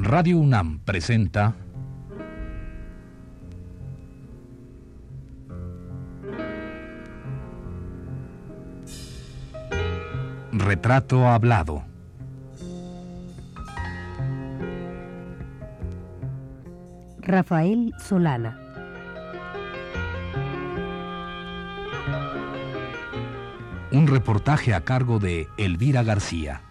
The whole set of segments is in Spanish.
Radio UNAM presenta Retrato Hablado. Rafael Solana. Un reportaje a cargo de Elvira García.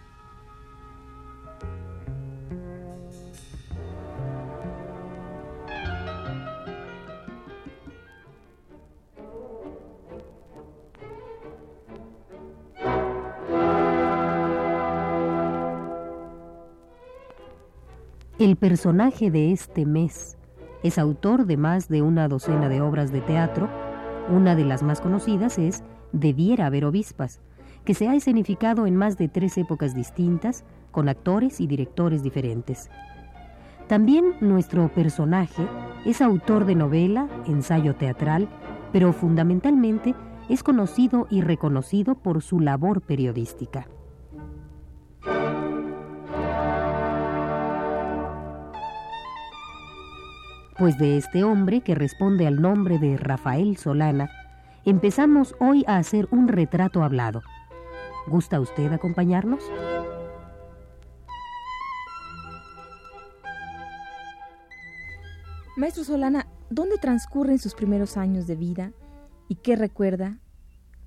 El personaje de este mes es autor de más de una docena de obras de teatro. Una de las más conocidas es Debiera haber obispas, que se ha escenificado en más de tres épocas distintas, con actores y directores diferentes. También nuestro personaje es autor de novela, ensayo teatral, pero fundamentalmente es conocido y reconocido por su labor periodística. Pues de este hombre que responde al nombre de Rafael Solana, empezamos hoy a hacer un retrato hablado. ¿Gusta usted acompañarnos? Maestro Solana, ¿dónde transcurren sus primeros años de vida y qué recuerda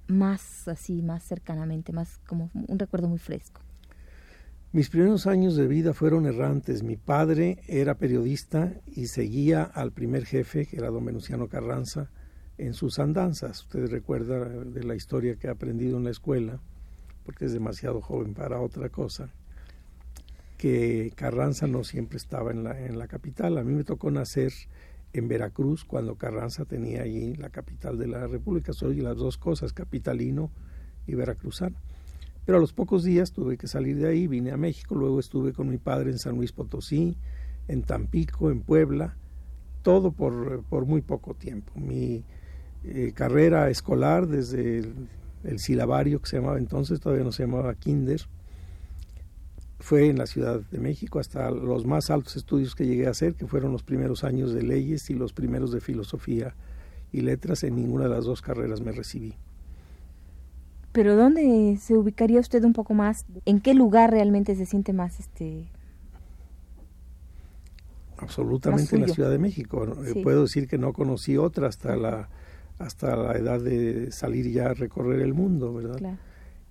más así, más cercanamente, más como un recuerdo muy fresco? Mis primeros años de vida fueron errantes. Mi padre era periodista y seguía al primer jefe, que era don Venustiano Carranza, en sus andanzas. Ustedes recuerdan de la historia que ha aprendido en la escuela, porque es demasiado joven para otra cosa, que Carranza no siempre estaba en la, en la capital. A mí me tocó nacer en Veracruz cuando Carranza tenía allí la capital de la República. Soy las dos cosas, capitalino y veracruzano. Pero a los pocos días tuve que salir de ahí, vine a México, luego estuve con mi padre en San Luis Potosí, en Tampico, en Puebla, todo por, por muy poco tiempo. Mi eh, carrera escolar desde el, el, silabario que se llamaba entonces, todavía no se llamaba Kinder, fue en la Ciudad de México hasta los más altos estudios que llegué a hacer, que fueron los primeros años de leyes y los primeros de filosofía y letras. En ninguna de las dos carreras me recibí. Pero ¿dónde se ubicaría usted un poco más? ¿En qué lugar realmente se siente más este absolutamente en la Ciudad de México. Sí. Puedo decir que no conocí otra hasta la hasta la edad de salir ya a recorrer el mundo, ¿verdad? Claro.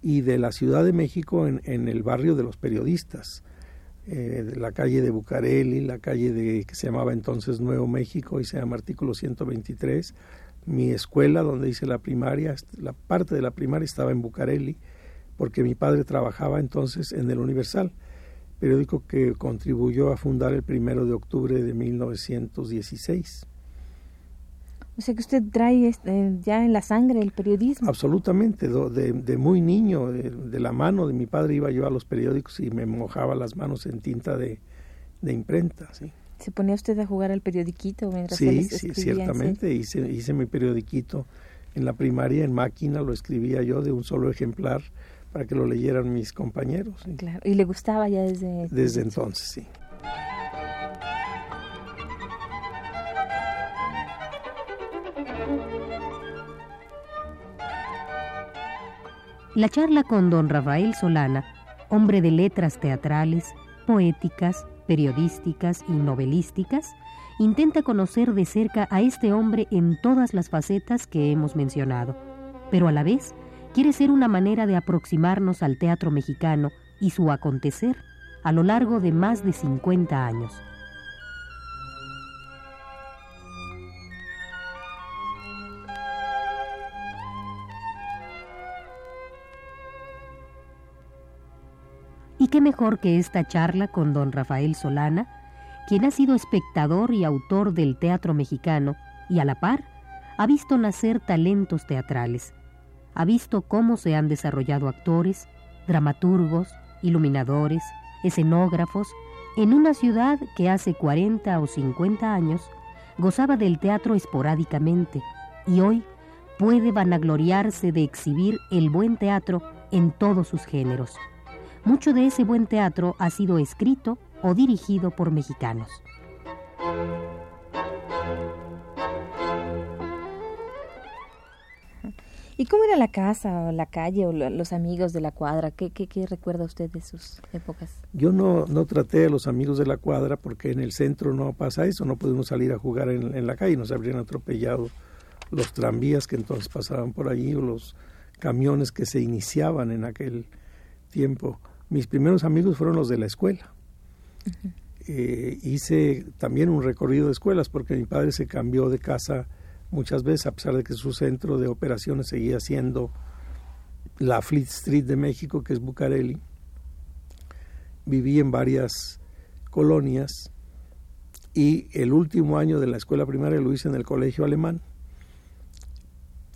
Y de la Ciudad de México en, en el barrio de los periodistas, eh, de la calle de Bucareli, la calle de que se llamaba entonces Nuevo México y se llama Artículo 123, mi escuela donde hice la primaria, la parte de la primaria estaba en Bucareli, porque mi padre trabajaba entonces en el Universal, periódico que contribuyó a fundar el primero de octubre de 1916. O sea que usted trae este, ya en la sangre el periodismo. Absolutamente, de, de muy niño, de, de, la mano de mi padre iba yo a los periódicos y me mojaba las manos en tinta de, de imprenta, sí. ¿Se ponía usted a jugar al periodiquito mientras Sí, sí, ciertamente. Hice, hice mi periodiquito en la primaria, en máquina, lo escribía yo de un solo ejemplar para que lo leyeran mis compañeros. ¿sí? Claro. ¿Y le gustaba ya desde...? Desde entonces, sí. La charla con don Rafael Solana, hombre de letras teatrales, poéticas, periodísticas y novelísticas, intenta conocer de cerca a este hombre en todas las facetas que hemos mencionado, pero a la vez quiere ser una manera de aproximarnos al teatro mexicano y su acontecer a lo largo de más de 50 años. Qué mejor que esta charla con don Rafael Solana, quien ha sido espectador y autor del teatro mexicano y a la par ha visto nacer talentos teatrales, ha visto cómo se han desarrollado actores, dramaturgos, iluminadores, escenógrafos, en una ciudad que hace 40 o 50 años gozaba del teatro esporádicamente y hoy puede vanagloriarse de exhibir el buen teatro en todos sus géneros. Mucho de ese buen teatro ha sido escrito o dirigido por mexicanos. ¿Y cómo era la casa, o la calle, o los amigos de la cuadra? ¿Qué, qué, recuerda usted de sus épocas? Yo no, no traté a los amigos de la cuadra porque en el centro no pasa eso, no podemos salir a jugar en, en la calle, nos habrían atropellado los tranvías que entonces pasaban por allí o los camiones que se iniciaban en aquel tiempo. Mis primeros amigos fueron los de la escuela. Eh, hice también un recorrido de escuelas porque mi padre se cambió de casa muchas veces, a pesar de que su centro de operaciones seguía siendo la Fleet Street de México, que es Bucareli. Viví en varias colonias y el último año de la escuela primaria lo hice en el colegio alemán.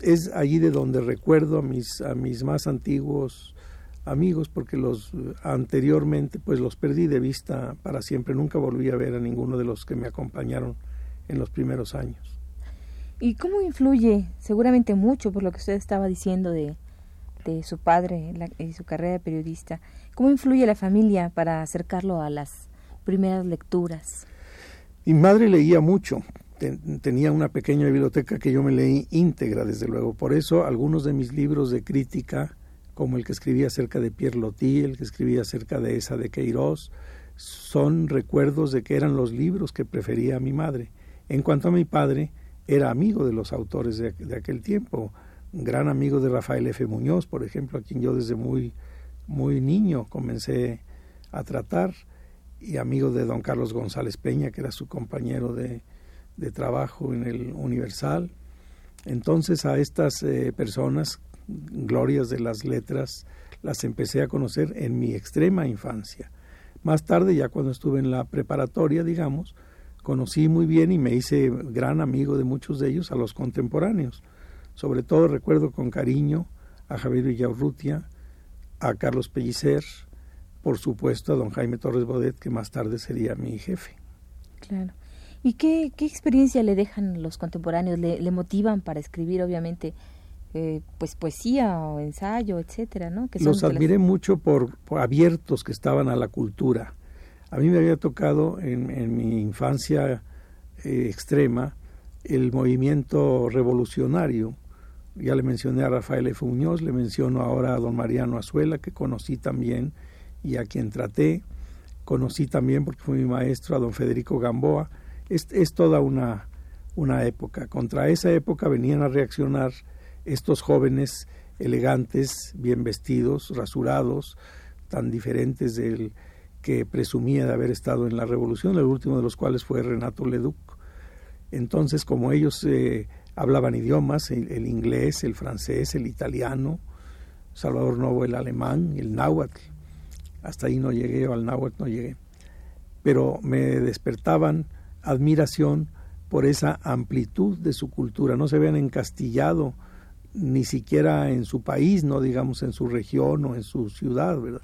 Es allí de donde recuerdo a mis, a mis más antiguos amigos, porque los anteriormente pues los perdí de vista para siempre. Nunca volví a ver a ninguno de los que me acompañaron en los primeros años. ¿Y cómo influye, seguramente mucho por lo que usted estaba diciendo de, de su padre y su carrera de periodista, cómo influye la familia para acercarlo a las primeras lecturas? Mi madre leía mucho, tenía una pequeña biblioteca que yo me leí íntegra, desde luego. Por eso algunos de mis libros de crítica, como el que escribía acerca de Pierre Loti, el que escribía acerca de esa de Queiroz, son recuerdos de que eran los libros que prefería mi madre. En cuanto a mi padre, era amigo de los autores de, aquel tiempo, gran amigo de Rafael F. Muñoz, por ejemplo, a quien yo desde muy, muy niño comencé a tratar, y amigo de don Carlos González Peña, que era su compañero de, de trabajo en el Universal. Entonces a estas eh, personas, glorias de las letras, las empecé a conocer en mi extrema infancia. Más tarde, ya cuando estuve en la preparatoria, digamos, conocí muy bien y me hice gran amigo de muchos de ellos, a los contemporáneos. Sobre todo recuerdo con cariño a Javier Villaurrutia, a Carlos Pellicer, por supuesto a don Jaime Torres Bodet, que más tarde sería mi jefe. Claro. ¿Y qué, qué experiencia le dejan los contemporáneos? ¿Le, motivan para escribir, obviamente, eh, pues poesía o ensayo, etcétera, ¿no? Que los admiré mucho por, por abiertos que estaban a la cultura a mí me había tocado en, mi infancia eh, extrema el movimiento revolucionario. Ya le mencioné a Rafael F. Muñoz, le menciono ahora a don Mariano Azuela, que conocí también y a quien traté. Conocí también, porque fue mi maestro, a don Federico Gamboa. Es, es toda una, una época. Contra esa época venían a reaccionar estos jóvenes elegantes, bien vestidos, rasurados, tan diferentes del, que presumía de haber estado en la revolución, el último de los cuales fue Renato Leduc. Entonces, como ellos eh, hablaban idiomas, el, inglés, el francés, el italiano, Salvador Novo el alemán, el náhuatl, hasta ahí no llegué, o al náhuatl no llegué, pero me despertaban admiración por esa amplitud de su cultura, no se habían encastillado ni siquiera en su país, no digamos en su región o en su ciudad, ¿verdad?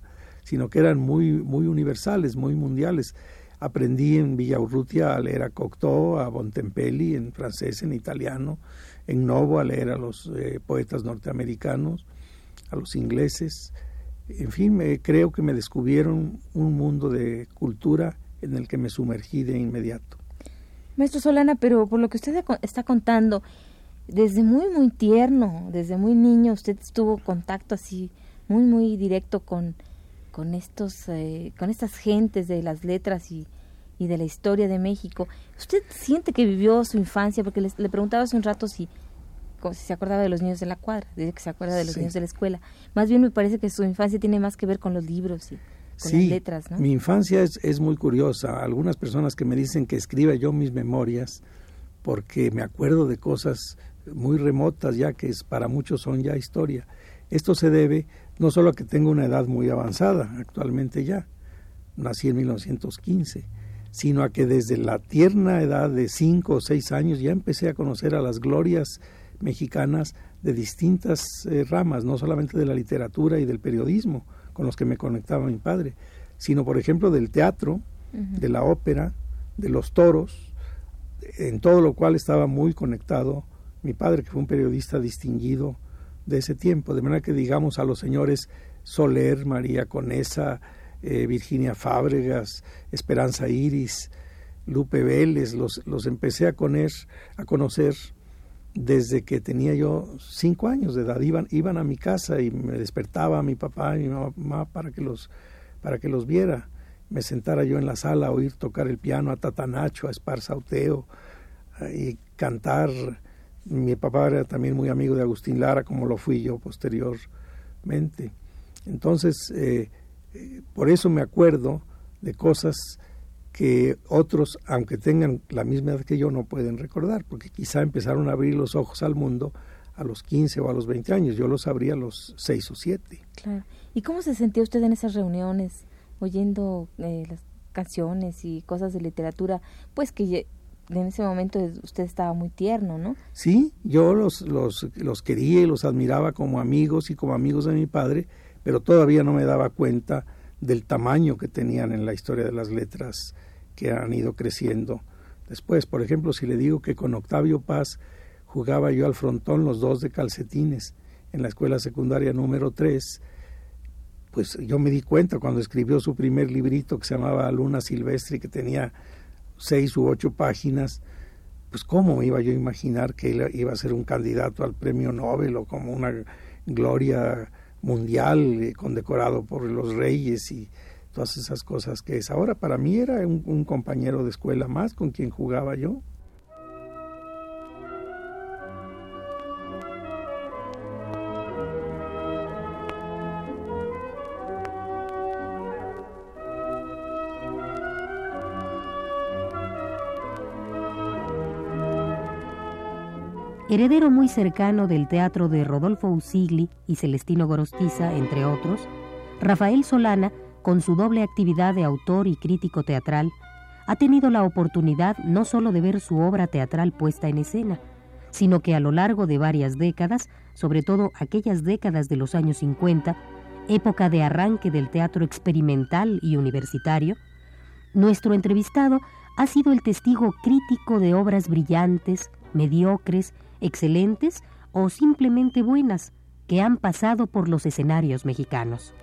sino que eran muy, muy universales, muy mundiales. Aprendí en Villaurrutia a leer a Cocteau, a Bontempelli en francés, en italiano, en Novo a leer a los eh, poetas norteamericanos, a los ingleses. En fin, me, creo que me descubrieron un mundo de cultura en el que me sumergí de inmediato. Maestro Solana, pero por lo que usted está contando, desde muy, muy tierno, desde muy niño, usted tuvo contacto así muy, muy directo con con estos eh, con estas gentes de las letras y, y, de la historia de México. Usted siente que vivió su infancia porque le, preguntaba hace un rato si si se acordaba de los niños de la cuadra dice que se acuerda de los niños de la escuela. Más bien me parece que su infancia tiene más que ver con los libros y con las letras ¿no? mi infancia es, es muy curiosa. Algunas personas que me dicen que escriba yo mis memorias porque me acuerdo de cosas muy remotas ya que es, para muchos son ya historia. Esto se debe no solo a que tengo una edad muy avanzada, actualmente ya, nací en 1915, sino a que desde la tierna edad de cinco o seis años ya empecé a conocer a las glorias mexicanas de distintas eh, ramas, no solamente de la literatura y del periodismo, con los que me conectaba mi padre, sino por ejemplo del teatro, de la ópera, de los toros, en todo lo cual estaba muy conectado mi padre, que fue un periodista distinguido de ese tiempo, de manera que digamos a los señores Soler, María Conesa, eh, Virginia Fábregas, Esperanza Iris, Lupe Vélez, los, los empecé a, a conocer desde que tenía yo cinco años de edad. Iban, iban a mi casa y me despertaba mi papá y mi mamá para que los, para que los viera. Me sentara yo en la sala a oír tocar el piano a Tatanacho, a Esparzauteo y cantar. Mi papá era también muy amigo de Agustín Lara, como lo fui yo posteriormente. Entonces, eh, eh, por eso me acuerdo de cosas que otros, aunque tengan la misma edad que yo, no pueden recordar, porque quizá empezaron a abrir los ojos al mundo a los 15 o a los 20 años, yo los abrí a los 6 o 7. Claro. ¿Y cómo se sentía usted en esas reuniones, oyendo eh, las canciones y cosas de literatura? Pues que en ese momento usted estaba muy tierno, ¿no? Sí, yo los, los, los quería y los admiraba como amigos y como amigos de mi padre, pero todavía no me daba cuenta del tamaño que tenían en la historia de las letras que han ido creciendo después. Por ejemplo, si le digo que con Octavio Paz jugaba yo al frontón los dos de calcetines en la escuela secundaria número 3, pues yo me di cuenta cuando escribió su primer librito que se llamaba Luna Silvestre, que tenía seis u ocho páginas, pues cómo iba yo a imaginar que él iba a ser un candidato al premio Nobel o como una gloria mundial eh, condecorado por los reyes y todas esas cosas que es. Ahora para mí era un, compañero de escuela más con quien jugaba yo. Heredero muy cercano del teatro de Rodolfo Usigli y Celestino Gorostiza, entre otros, Rafael Solana con su doble actividad de autor y crítico teatral, ha tenido la oportunidad no solo de ver su obra teatral puesta en escena, sino que a lo largo de varias décadas, sobre todo aquellas décadas de los años 50, época de arranque del teatro experimental y universitario, nuestro entrevistado ha sido el testigo crítico de obras brillantes, mediocres, excelentes o simplemente buenas que han pasado por los escenarios mexicanos.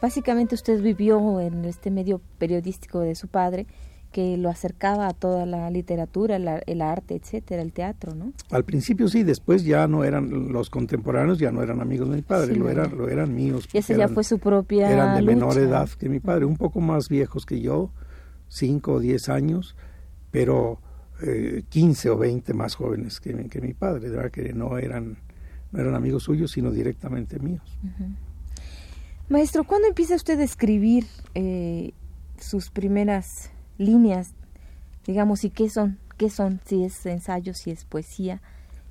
Básicamente usted vivió en este medio periodístico de su padre que lo acercaba a toda la literatura, el arte, etcétera, el teatro, ¿no? Al principio sí, después ya no eran los contemporáneos, ya no eran amigos de mi padre, lo eran, lo eran míos. Y esa ya fue su propia. Eran de menor edad que mi padre, un poco más viejos que yo, cinco o diez años, pero eh, 15 o 20 más jóvenes que, que mi padre, de verdad que no eran, no eran amigos suyos, sino directamente míos. Maestro, ¿cuándo empieza usted a escribir eh, sus primeras líneas, digamos, y qué son? ¿Qué son? Si es ensayo, si es poesía,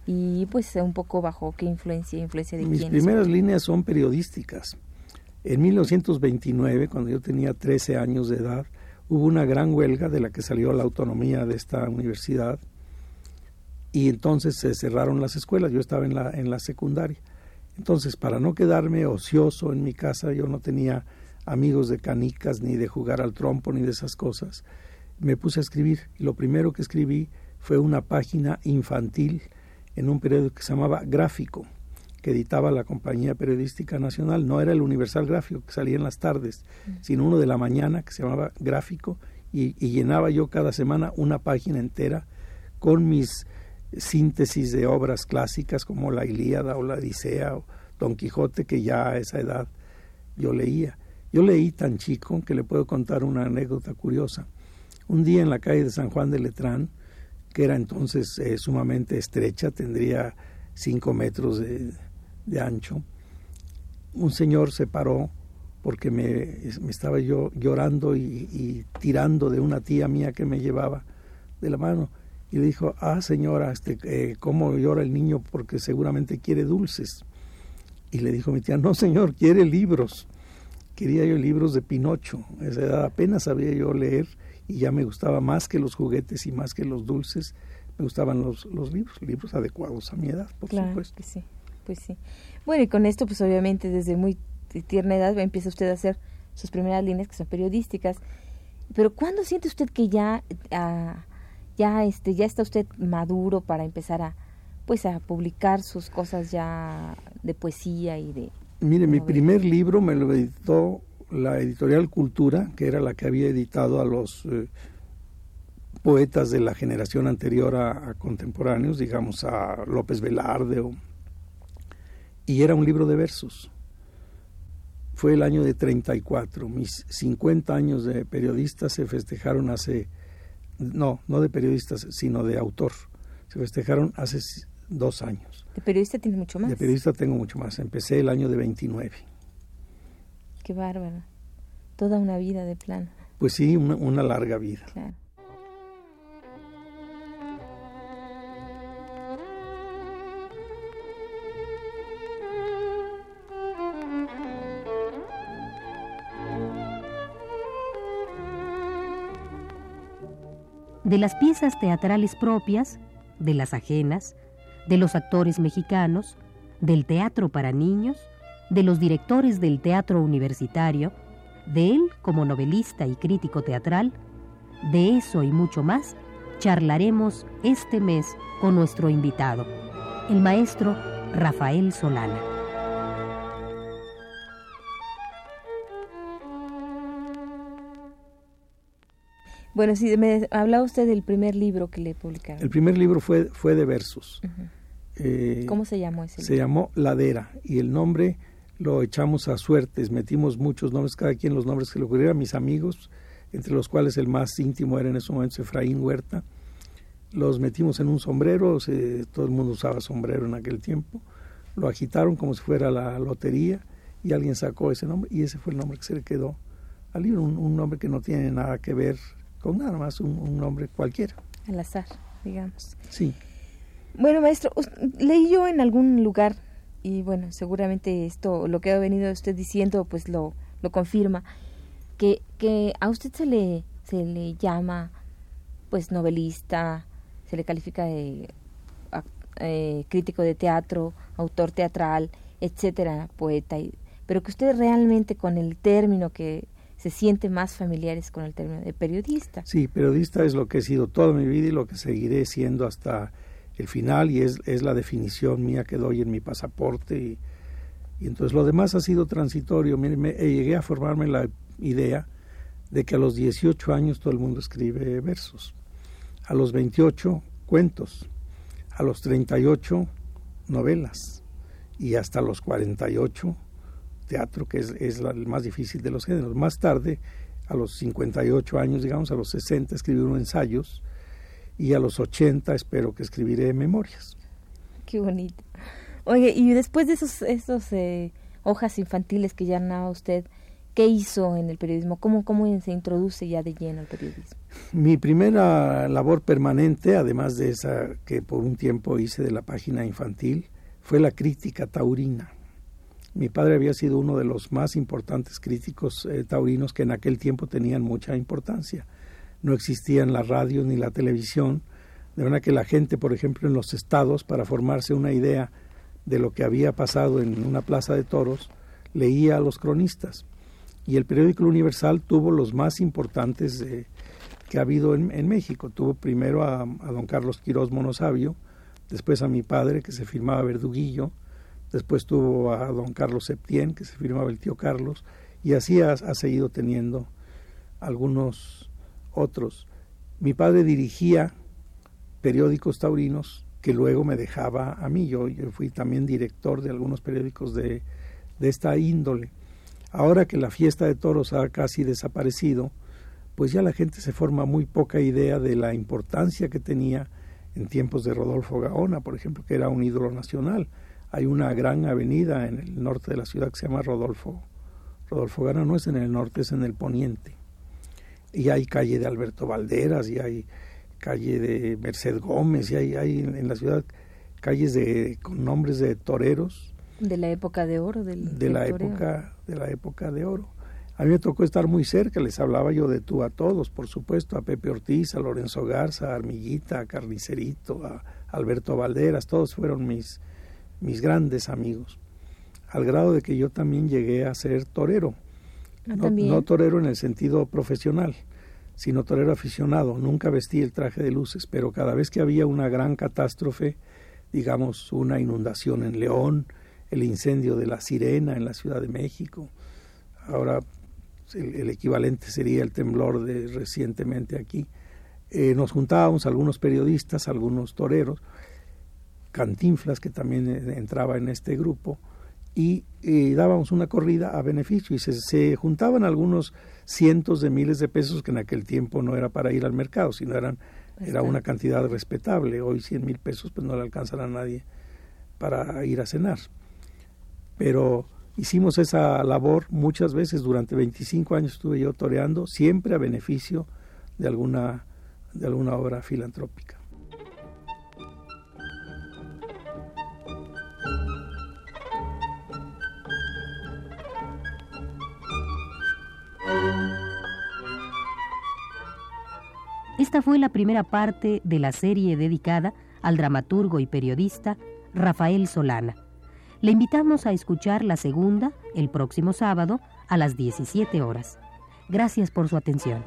y pues un poco bajo qué influencia, influencia de Mis primeras líneas son periodísticas. En 1929, cuando yo tenía 13 años de edad, hubo una gran huelga de la que salió la autonomía de esta universidad y entonces se cerraron las escuelas. Yo estaba en la, en la secundaria. Entonces, para no quedarme ocioso en mi casa, yo no tenía amigos de canicas, ni de jugar al trompo, ni de esas cosas, me puse a escribir. Y lo primero que escribí fue una página infantil en un periódico que se llamaba Gráfico, que editaba la Compañía Periodística Nacional. No era el Universal Gráfico, que salía en las tardes, mm. sino uno de la mañana, que se llamaba Gráfico, y, y llenaba yo cada semana una página entera con mis síntesis de obras clásicas como la Ilíada o la Odisea o Don Quijote que ya a esa edad yo leía. Yo leí tan chico que le puedo contar una anécdota curiosa. Un día en la calle de San Juan de Letrán, que era entonces eh, sumamente estrecha, tendría cinco metros de, ancho, un señor se paró porque me, estaba yo llorando y, y, tirando de una tía mía que me llevaba de la mano y le dijo, ah señora, este, eh, ¿cómo llora el niño? Porque seguramente quiere dulces. Y le dijo mi tía, no señor, quiere libros. Quería yo libros de Pinocho. A esa edad apenas sabía yo leer y ya me gustaba más que los juguetes y más que los dulces. Me gustaban los, los libros, libros adecuados a mi edad, por claro supuesto. Que sí, pues sí. Bueno, y con esto, pues obviamente desde muy tierna edad empieza usted a hacer sus primeras líneas que son periodísticas. Pero ¿cuándo siente usted que ya... Ah, ya este ya está usted maduro para empezar a pues a publicar sus cosas ya de poesía y de... Mire, mi primer libro me lo editó la editorial Cultura, que era la que había editado a los eh, poetas de la generación anterior a, contemporáneos, digamos a López Velarde, y era un libro de versos. Fue el año de 34. Mis 50 años de periodista se festejaron hace, no, no de periodistas, sino de autor. Se festejaron hace dos años. ¿De periodista tiene mucho más? De periodista tengo mucho más. Empecé el año de 29. Qué bárbaro. Toda una vida de plano. Pues sí, una, una larga vida. Claro. de las piezas teatrales propias, de las ajenas, de los actores mexicanos, del teatro para niños, de los directores del teatro universitario, de él como novelista y crítico teatral, de eso y mucho más charlaremos este mes con nuestro invitado, el maestro Rafael Solana. Bueno, sí, me hablaba usted del primer libro que le publicaron. El primer libro fue, fue de versos. Eh, ¿Cómo se llamó ese Se llamó Ladera y el nombre lo echamos a suertes, metimos muchos nombres, cada quien los nombres que le ocurrieran, mis amigos, entre los cuales el más íntimo era en ese momento Efraín Huerta, los metimos en un sombrero, todo el mundo usaba sombrero en aquel tiempo, lo agitaron como si fuera la lotería y alguien sacó ese nombre y ese fue el nombre que se le quedó al libro, un nombre que no tiene nada que ver con nada más un, nombre cualquiera. Al azar, digamos. Sí. Bueno, maestro, leí yo en algún lugar, y bueno, seguramente esto, lo que ha venido usted diciendo, pues lo, lo confirma, que, que a usted se le, se le llama, pues, novelista, se le califica de eh, crítico de teatro, autor teatral, etcétera, poeta, pero que usted realmente con el término que se siente más familiares con el término de periodista. Sí, periodista es lo que he sido toda mi vida y lo que seguiré siendo hasta el final y es, es la definición mía que doy en mi pasaporte y, entonces lo demás ha sido transitorio. me, eh, llegué a formarme la idea de que a los 18 años todo el mundo escribe versos, a los 28 cuentos, a los 38 novelas y hasta los 48 teatro, que es, es el más difícil de los géneros. Más tarde, a los 58 años, digamos, a los 60, escribí unos ensayos y a los 80 espero que escribiré memorias. Qué bonito. Oye, y después de esos, esos eh, hojas infantiles que ya narraba usted, ¿qué hizo en el periodismo? ¿Cómo, ¿Cómo se introduce ya de lleno al periodismo? Mi primera labor permanente, además de esa que por un tiempo hice de la página infantil, fue la crítica taurina. Mi padre había sido uno de los más importantes críticos eh, taurinos que en aquel tiempo tenían mucha importancia. No existían la radio ni la televisión, de manera que la gente, por ejemplo, en los estados, para formarse una idea de lo que había pasado en una plaza de toros, leía a los cronistas. Y el periódico Universal tuvo los más importantes eh, que ha habido en, México. Tuvo primero a, don Carlos Quirós Monosabio, después a mi padre, que se firmaba Verduguillo, después tuvo a don Carlos Septién, que se firmaba el tío Carlos, y así ha, seguido teniendo algunos otros. Mi padre dirigía periódicos taurinos que luego me dejaba a mí. Yo, yo fui también director de algunos periódicos de, de, esta índole. Ahora que la fiesta de toros ha casi desaparecido, pues ya la gente se forma muy poca idea de la importancia que tenía en tiempos de Rodolfo Gaona, por ejemplo, que era un ídolo nacional hay una gran avenida en el norte de la ciudad que se llama Rodolfo. Rodolfo Gana no es en el norte, es en el poniente. Y hay calle de Alberto Valderas, y hay calle de Merced Gómez, y hay, hay en la ciudad calles de, con nombres de toreros. De la época de oro, del, de la época De la época de oro. A mí me tocó estar muy cerca, les hablaba yo de tú a todos, por supuesto, a Pepe Ortiz, a Lorenzo Garza, a Armillita, a Carnicerito, a Alberto Valderas, todos fueron mis, mis grandes amigos, al grado de que yo también llegué a ser torero. Ah, no, torero en el sentido profesional, sino torero aficionado. Nunca vestí el traje de luces, pero cada vez que había una gran catástrofe, digamos, una inundación en León, el incendio de la Sirena en la Ciudad de México. Ahora el, equivalente sería el temblor de recientemente aquí. Eh, nos juntábamos algunos periodistas, algunos toreros, Cantinflas, que también eh, entraba en este grupo, y dábamos una corrida a beneficio y se, juntaban algunos cientos de miles de pesos que en aquel tiempo no era para ir al mercado, sino eran era una cantidad respetable. Hoy 100 mil pesos pues no le alcanzan a nadie para ir a cenar. Pero hicimos esa labor muchas veces, durante 25 años estuve yo toreando, siempre a beneficio de alguna, de alguna obra filantrópica. Esta fue la primera parte de la serie dedicada al dramaturgo y periodista Rafael Solana. Le invitamos a escuchar la segunda el próximo sábado a las 17 horas. Gracias por su atención.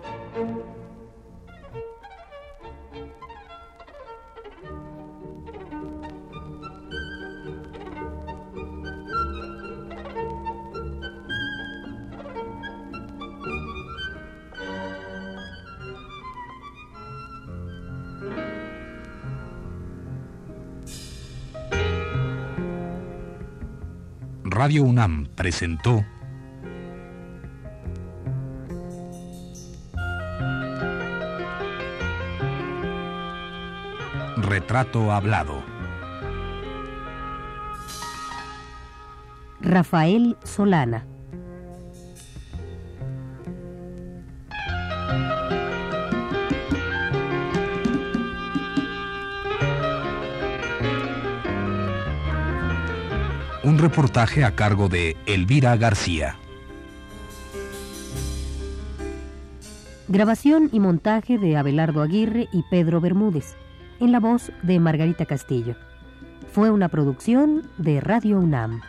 Radio UNAM presentó Retrato Hablado. Rafael Solana. Un reportaje a cargo de Elvira García. Grabación y montaje de Abelardo Aguirre y Pedro Bermúdez, en la voz de Margarita Castillo. Fue una producción de Radio UNAM.